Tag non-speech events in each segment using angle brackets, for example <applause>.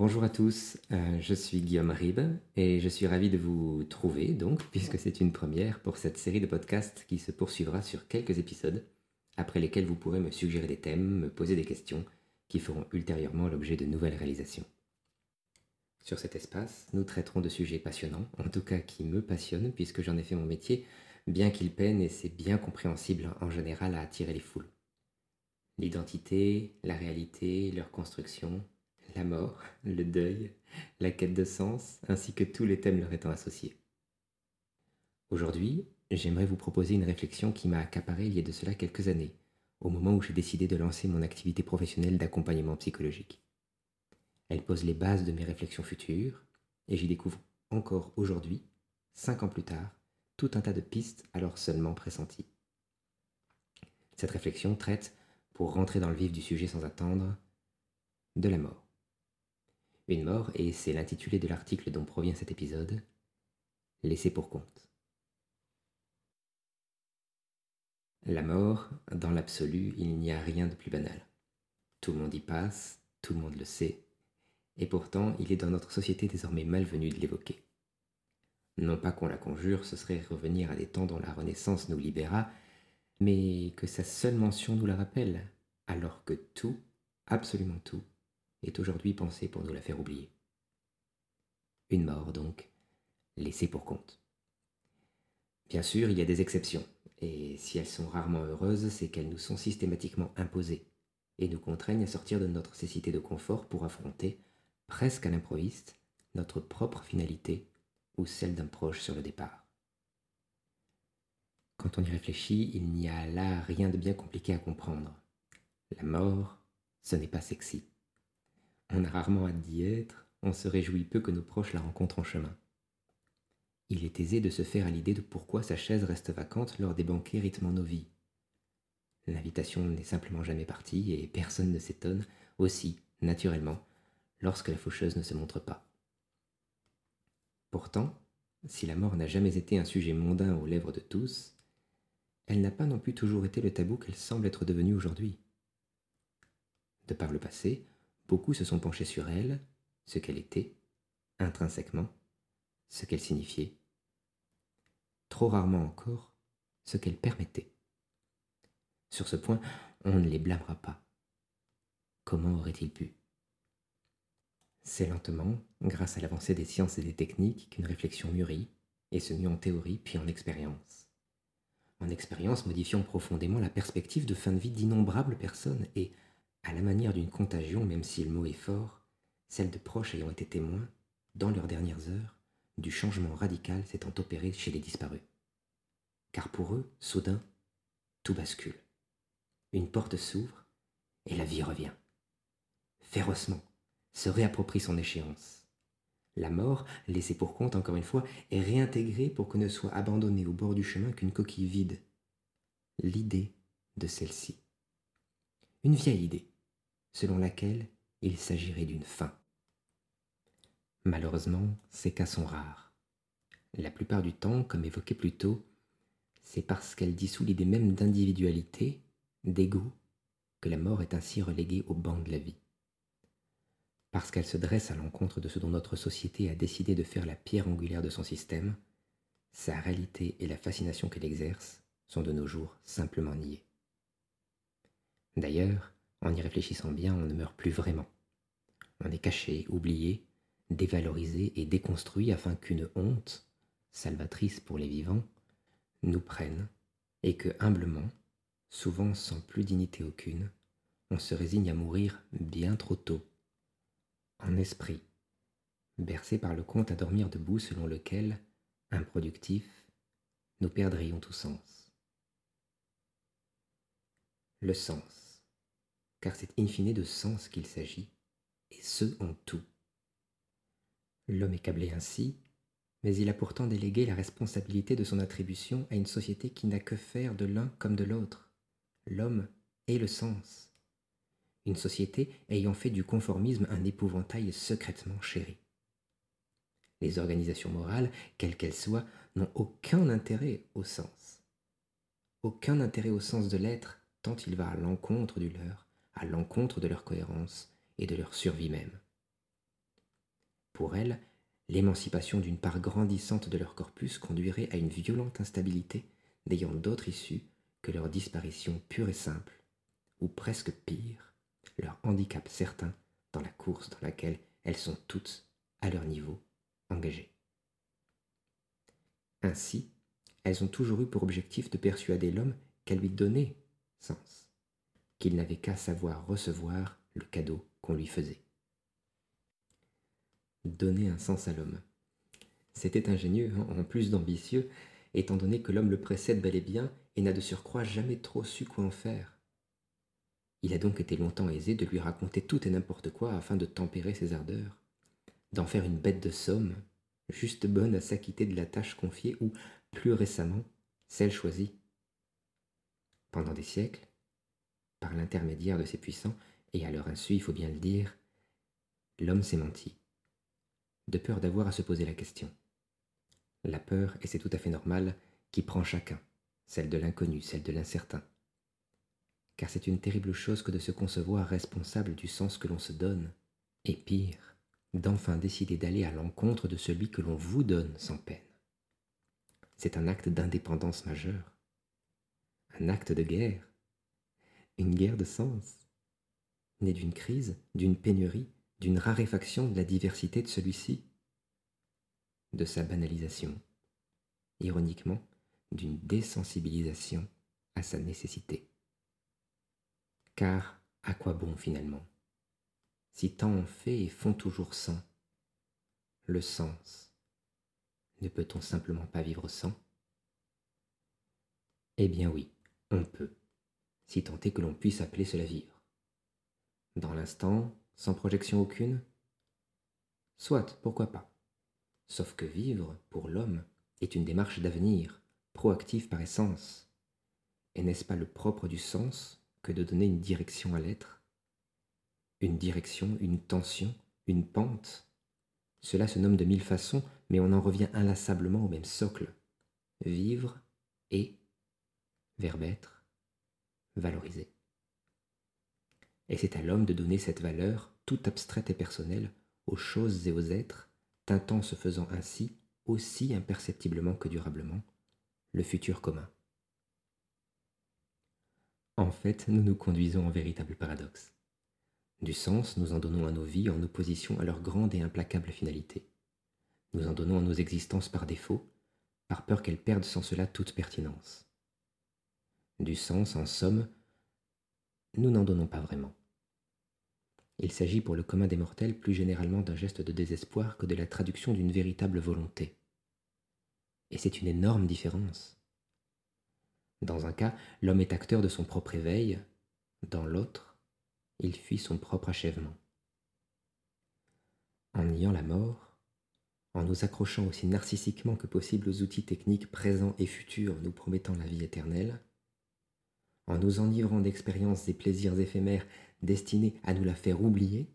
Bonjour à tous, euh, je suis Guillaume Ribes et je suis ravi de vous trouver donc <laughs> puisque c'est une première pour cette série de podcasts qui se poursuivra sur quelques épisodes après lesquels vous pourrez me suggérer des thèmes, me poser des questions qui feront ultérieurement l'objet de nouvelles réalisations. Sur cet espace, nous traiterons de sujets passionnants, en tout cas qui me passionnent puisque j'en ai fait mon métier, bien qu'il peine et c'est bien compréhensible en général à attirer les foules. L'identité, la réalité, leur construction, la mort, le deuil, la quête de sens, ainsi que tous les thèmes leur étant associés. Aujourd'hui, j'aimerais vous proposer une réflexion qui m'a accaparé il y a de cela quelques années, au moment où j'ai décidé de lancer mon activité professionnelle d'accompagnement psychologique. Elle pose les bases de mes réflexions futures, et j'y découvre encore aujourd'hui, cinq ans plus tard, tout un tas de pistes alors seulement pressenties. Cette réflexion traite, pour rentrer dans le vif du sujet sans attendre, de la mort. Une mort, et c'est l'intitulé de l'article dont provient cet épisode, laissé pour compte. La mort, dans l'absolu, il n'y a rien de plus banal. Tout le monde y passe, tout le monde le sait, et pourtant il est dans notre société désormais malvenu de l'évoquer. Non pas qu'on la conjure, ce serait revenir à des temps dont la Renaissance nous libéra, mais que sa seule mention nous la rappelle, alors que tout, absolument tout, est aujourd'hui pensé pour nous la faire oublier. Une mort, donc, laissée pour compte. Bien sûr, il y a des exceptions, et si elles sont rarement heureuses, c'est qu'elles nous sont systématiquement imposées et nous contraignent à sortir de notre cécité de confort pour affronter, presque à l'improviste, notre propre finalité ou celle d'un proche sur le départ. Quand on y réfléchit, il n'y a là rien de bien compliqué à comprendre. La mort, ce n'est pas sexy. On a rarement hâte d'y être, on se réjouit peu que nos proches la rencontrent en chemin il est aisé de se faire à l'idée de pourquoi sa chaise reste vacante lors des banquets rythmant nos vies. L'invitation n'est simplement jamais partie et personne ne s'étonne aussi, naturellement, lorsque la faucheuse ne se montre pas. Pourtant, si la mort n'a jamais été un sujet mondain aux lèvres de tous, elle n'a pas non plus toujours été le tabou qu'elle semble être devenue aujourd'hui. De par le passé, beaucoup se sont penchés sur elle, ce qu'elle était, intrinsèquement, ce qu'elle signifiait, trop rarement encore, ce qu'elle permettait. Sur ce point, on ne les blâmera pas. Comment aurait-il pu? C'est lentement, grâce à l'avancée des sciences et des techniques, qu'une réflexion mûrit et se mit en théorie puis en expérience. En expérience modifiant profondément la perspective de fin de vie d'innombrables personnes et, à la manière d'une contagion, même si le mot est fort, celle de proches ayant été témoins, dans leurs dernières heures, du changement radical s'étant opéré chez les disparus. Car pour eux, soudain, tout bascule. Une porte s'ouvre et la vie revient. Férocement, se réapproprie son échéance. La mort, laissée pour compte encore une fois, est réintégrée pour que ne soit abandonnée au bord du chemin qu'une coquille vide. L'idée de celle-ci. Une vieille idée, selon laquelle il s'agirait d'une fin. Malheureusement, ces cas sont rares. La plupart du temps, comme évoqué plus tôt, c'est parce qu'elle dissout l'idée même d'individualité, d'ego, que la mort est ainsi reléguée au banc de la vie. Parce qu'elle se dresse à l'encontre de ce dont notre société a décidé de faire la pierre angulaire de son système, sa réalité et la fascination qu'elle exerce sont de nos jours simplement niées. D'ailleurs, en y réfléchissant bien, on ne meurt plus vraiment. On est caché, oublié, dévalorisé et déconstruit afin qu'une honte, salvatrice pour les vivants, nous prenne et que humblement, souvent sans plus dignité aucune, on se résigne à mourir bien trop tôt, en esprit, bercé par le conte à dormir debout selon lequel, improductif, nous perdrions tout sens. Le sens, car c'est in fine de sens qu'il s'agit, et ce en tout. L'homme est câblé ainsi, mais il a pourtant délégué la responsabilité de son attribution à une société qui n'a que faire de l'un comme de l'autre, l'homme et le sens. Une société ayant fait du conformisme un épouvantail secrètement chéri. Les organisations morales, quelles qu'elles soient, n'ont aucun intérêt au sens. Aucun intérêt au sens de l'être, tant il va à l'encontre du leur, à l'encontre de leur cohérence et de leur survie même. Pour elles, l'émancipation d'une part grandissante de leur corpus conduirait à une violente instabilité n'ayant d'autre issue que leur disparition pure et simple, ou presque pire, leur handicap certain dans la course dans laquelle elles sont toutes, à leur niveau, engagées. Ainsi, elles ont toujours eu pour objectif de persuader l'homme qu'à lui donner sens, qu'il n'avait qu'à savoir recevoir le cadeau qu'on lui faisait. Donner un sens à l'homme. C'était ingénieux, hein, en plus d'ambitieux, étant donné que l'homme le précède bel et bien et n'a de surcroît jamais trop su quoi en faire. Il a donc été longtemps aisé de lui raconter tout et n'importe quoi afin de tempérer ses ardeurs, d'en faire une bête de somme, juste bonne à s'acquitter de la tâche confiée ou, plus récemment, celle choisie. Pendant des siècles, par l'intermédiaire de ses puissants, et à leur insu, il faut bien le dire, l'homme s'est menti, de peur d'avoir à se poser la question. La peur, et c'est tout à fait normal, qui prend chacun, celle de l'inconnu, celle de l'incertain. Car c'est une terrible chose que de se concevoir responsable du sens que l'on se donne, et pire, d'enfin décider d'aller à l'encontre de celui que l'on vous donne sans peine. C'est un acte d'indépendance majeure, un acte de guerre, une guerre de sens, née d'une crise, d'une pénurie, d'une raréfaction de la diversité de celui-ci, de sa banalisation, ironiquement d'une désensibilisation à sa nécessité. Car à quoi bon finalement? Si tant on fait et font toujours sans, le sens, ne peut-on simplement pas vivre sans? Eh bien oui, on peut, si tant est que l'on puisse appeler cela vivre. Dans l'instant, sans projection aucune? Soit, pourquoi pas. Sauf que vivre, pour l'homme, est une démarche d'avenir, proactive par essence. Et n'est-ce pas le propre du sens que de donner une direction à l'être? Une direction, une tension, une pente? Cela se nomme de mille façons, mais on en revient inlassablement au même socle. Vivre et, verbe être, valoriser. Et c'est à l'homme de donner cette valeur, toute abstraite et personnelle, aux choses et aux êtres, teintant se faisant ainsi, aussi imperceptiblement que durablement, le futur commun. En fait, nous nous conduisons en véritable paradoxe. Du sens, nous en donnons à nos vies en opposition à leur grande et implacable finalité. Nous en donnons à nos existences par défaut, par peur qu'elles perdent sans cela toute pertinence. Du sens, en somme, nous n'en donnons pas vraiment. Il s'agit pour le commun des mortels plus généralement d'un geste de désespoir que de la traduction d'une véritable volonté. Et c'est une énorme différence. Dans un cas, l'homme est acteur de son propre éveil, dans l'autre, il fuit son propre achèvement. En niant la mort, en nous accrochant aussi narcissiquement que possible aux outils techniques présents et futurs nous promettant la vie éternelle, en nous enivrant d'expériences et plaisirs éphémères destinée à nous la faire oublier,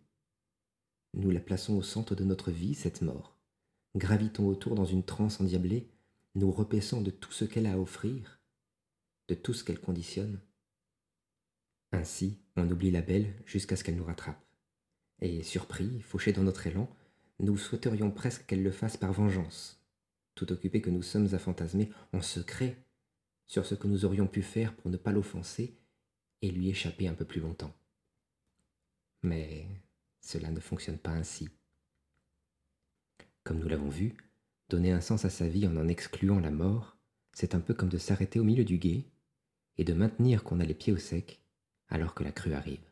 nous la plaçons au centre de notre vie, cette mort. Gravitons autour dans une transe endiablée, nous repaissant de tout ce qu'elle a à offrir, de tout ce qu'elle conditionne. Ainsi, on oublie la belle jusqu'à ce qu'elle nous rattrape. Et surpris, fauchés dans notre élan, nous souhaiterions presque qu'elle le fasse par vengeance, tout occupés que nous sommes à fantasmer en secret sur ce que nous aurions pu faire pour ne pas l'offenser et lui échapper un peu plus longtemps. Mais cela ne fonctionne pas ainsi. Comme nous l'avons vu, donner un sens à sa vie en en excluant la mort, c'est un peu comme de s'arrêter au milieu du guet et de maintenir qu'on a les pieds au sec alors que la crue arrive.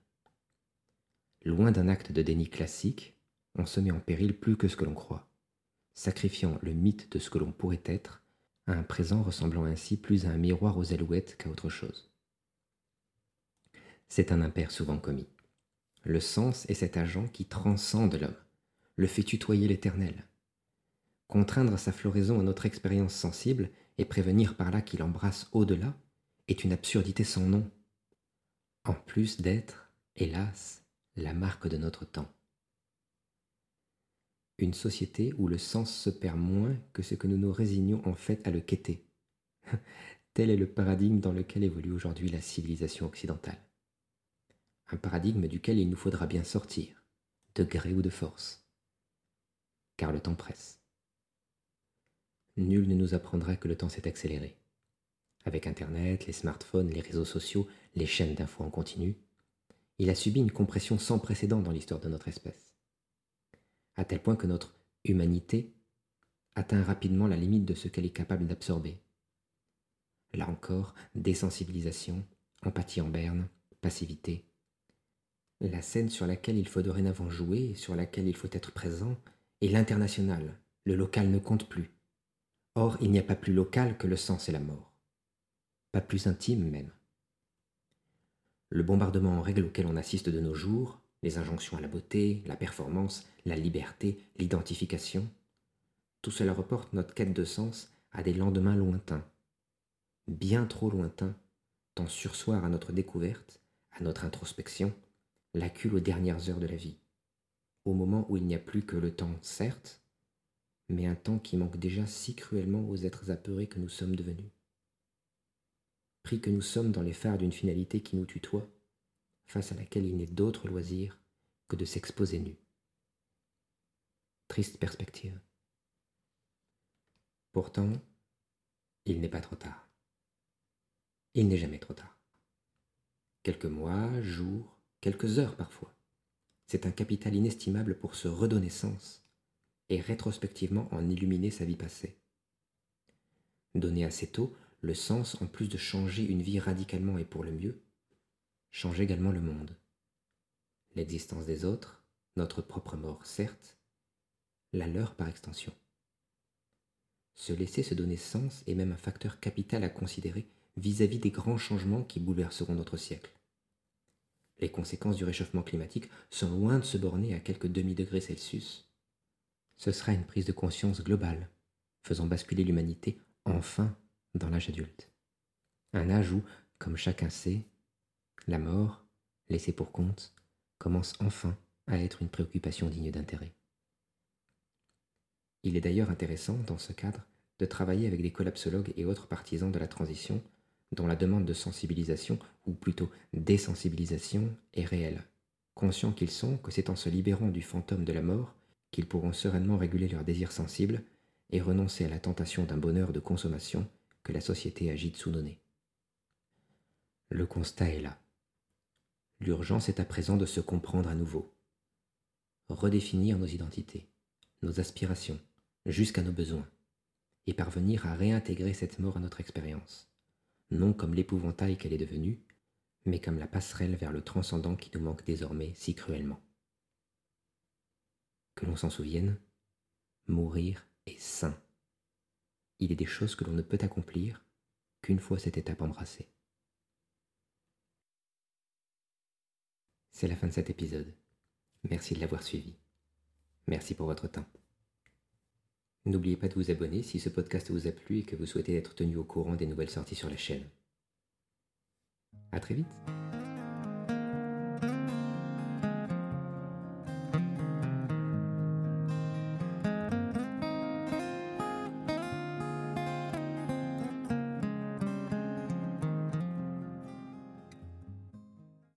Loin d'un acte de déni classique, on se met en péril plus que ce que l'on croit, sacrifiant le mythe de ce que l'on pourrait être un présent ressemblant ainsi plus à un miroir aux alouettes qu'à autre chose. C'est un impair souvent commis. Le sens est cet agent qui transcende l'homme, le fait tutoyer l'éternel. Contraindre sa floraison à notre expérience sensible et prévenir par là qu'il embrasse au-delà est une absurdité sans nom, en plus d'être, hélas, la marque de notre temps. Une société où le sens se perd moins que ce que nous nous résignons en fait à le quêter. <laughs> Tel est le paradigme dans lequel évolue aujourd'hui la civilisation occidentale un paradigme duquel il nous faudra bien sortir, de gré ou de force. car le temps presse. Nul ne nous apprendra que le temps s'est accéléré. Avec Internet, les smartphones, les réseaux sociaux, les chaînes d'infos en continu, il a subi une compression sans précédent dans l'histoire de notre espèce. À tel point que notre humanité atteint rapidement la limite de ce qu'elle est capable d'absorber. Là encore, désensibilisation, empathie en berne, passivité. La scène sur laquelle il faut dorénavant jouer sur laquelle il faut être présent est l'international. Le local ne compte plus. Or, il n'y a pas plus local que le sens et la mort. Pas plus intime même. Le bombardement en règle auquel on assiste de nos jours, les injonctions à la beauté, la performance, la liberté, l'identification, tout cela reporte notre quête de sens à des lendemains lointains, bien trop lointains, tant sursoir à notre découverte, à notre introspection, l'accule aux dernières heures de la vie, au moment où il n'y a plus que le temps, certes, mais un temps qui manque déjà si cruellement aux êtres apeurés que nous sommes devenus. Pris que nous sommes dans les phares d'une finalité qui nous tutoie, face à laquelle il n'est d'autre loisir que de s'exposer nu. Triste perspective. Pourtant, il n'est pas trop tard. Il n'est jamais trop tard. Quelques mois, jours, quelques heures parfois. C'est un capital inestimable pour se redonner sens et rétrospectivement en illuminer sa vie passée. Donner assez tôt le sens, en plus de changer une vie radicalement et pour le mieux, change également le monde. L'existence des autres, notre propre mort certes, la leur par extension. Se laisser se donner sens est même un facteur capital à considérer vis-à-vis des grands changements qui bouleverseront notre siècle. Les conséquences du réchauffement climatique sont loin de se borner à quelques demi-degrés Celsius. Ce sera une prise de conscience globale, faisant basculer l'humanité enfin dans l'âge adulte. Un âge où, comme chacun sait, la mort, laissée pour compte, commence enfin à être une préoccupation digne d'intérêt. Il est d'ailleurs intéressant, dans ce cadre, de travailler avec des collapsologues et autres partisans de la transition dont la demande de sensibilisation, ou plutôt désensibilisation, est réelle, conscients qu'ils sont que c'est en se libérant du fantôme de la mort qu'ils pourront sereinement réguler leurs désirs sensibles et renoncer à la tentation d'un bonheur de consommation que la société agite sous nez. Le constat est là. L'urgence est à présent de se comprendre à nouveau, redéfinir nos identités, nos aspirations, jusqu'à nos besoins, et parvenir à réintégrer cette mort à notre expérience, non comme l'épouvantail qu'elle est devenue, mais comme la passerelle vers le transcendant qui nous manque désormais si cruellement. Que l'on s'en souvienne, mourir est sain. Il est des choses que l'on ne peut accomplir qu'une fois cette étape embrassée. C'est la fin de cet épisode. Merci de l'avoir suivi. Merci pour votre temps. N'oubliez pas de vous abonner si ce podcast vous a plu et que vous souhaitez être tenu au courant des nouvelles sorties sur la chaîne. A très vite